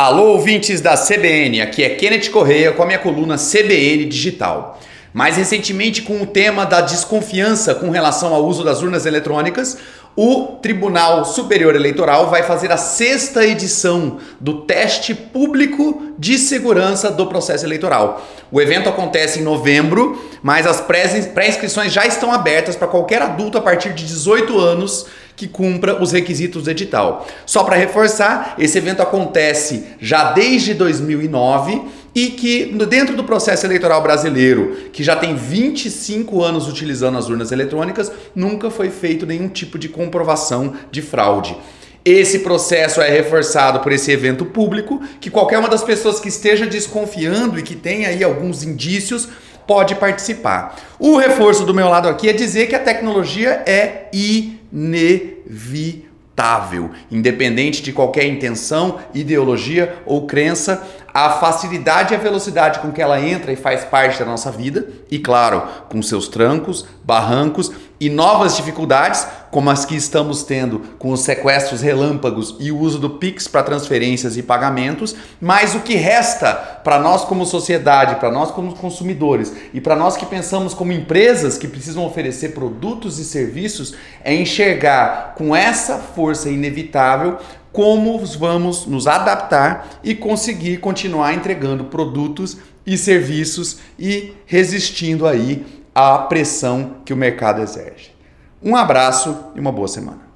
Alô, ouvintes da CBN, aqui é Kenneth Correia com a minha coluna CBN Digital. Mais recentemente, com o tema da desconfiança com relação ao uso das urnas eletrônicas, o Tribunal Superior Eleitoral vai fazer a sexta edição do teste público de segurança do processo eleitoral. O evento acontece em novembro, mas as pré-inscrições já estão abertas para qualquer adulto a partir de 18 anos que cumpra os requisitos do edital. Só para reforçar, esse evento acontece já desde 2009 e que dentro do processo eleitoral brasileiro, que já tem 25 anos utilizando as urnas eletrônicas, nunca foi feito nenhum tipo de comprovação de fraude. Esse processo é reforçado por esse evento público, que qualquer uma das pessoas que esteja desconfiando e que tenha aí alguns indícios pode participar. O reforço do meu lado aqui é dizer que a tecnologia é inevitável independente de qualquer intenção, ideologia ou crença, a facilidade e a velocidade com que ela entra e faz parte da nossa vida, e claro, com seus trancos, barrancos e novas dificuldades, como as que estamos tendo com os sequestros relâmpagos e o uso do Pix para transferências e pagamentos, mas o que resta para nós como sociedade, para nós como consumidores e para nós que pensamos como empresas que precisam oferecer produtos e serviços é enxergar com essa força inevitável como vamos nos adaptar e conseguir continuar entregando produtos e serviços e resistindo aí à pressão que o mercado exerce. Um abraço e uma boa semana.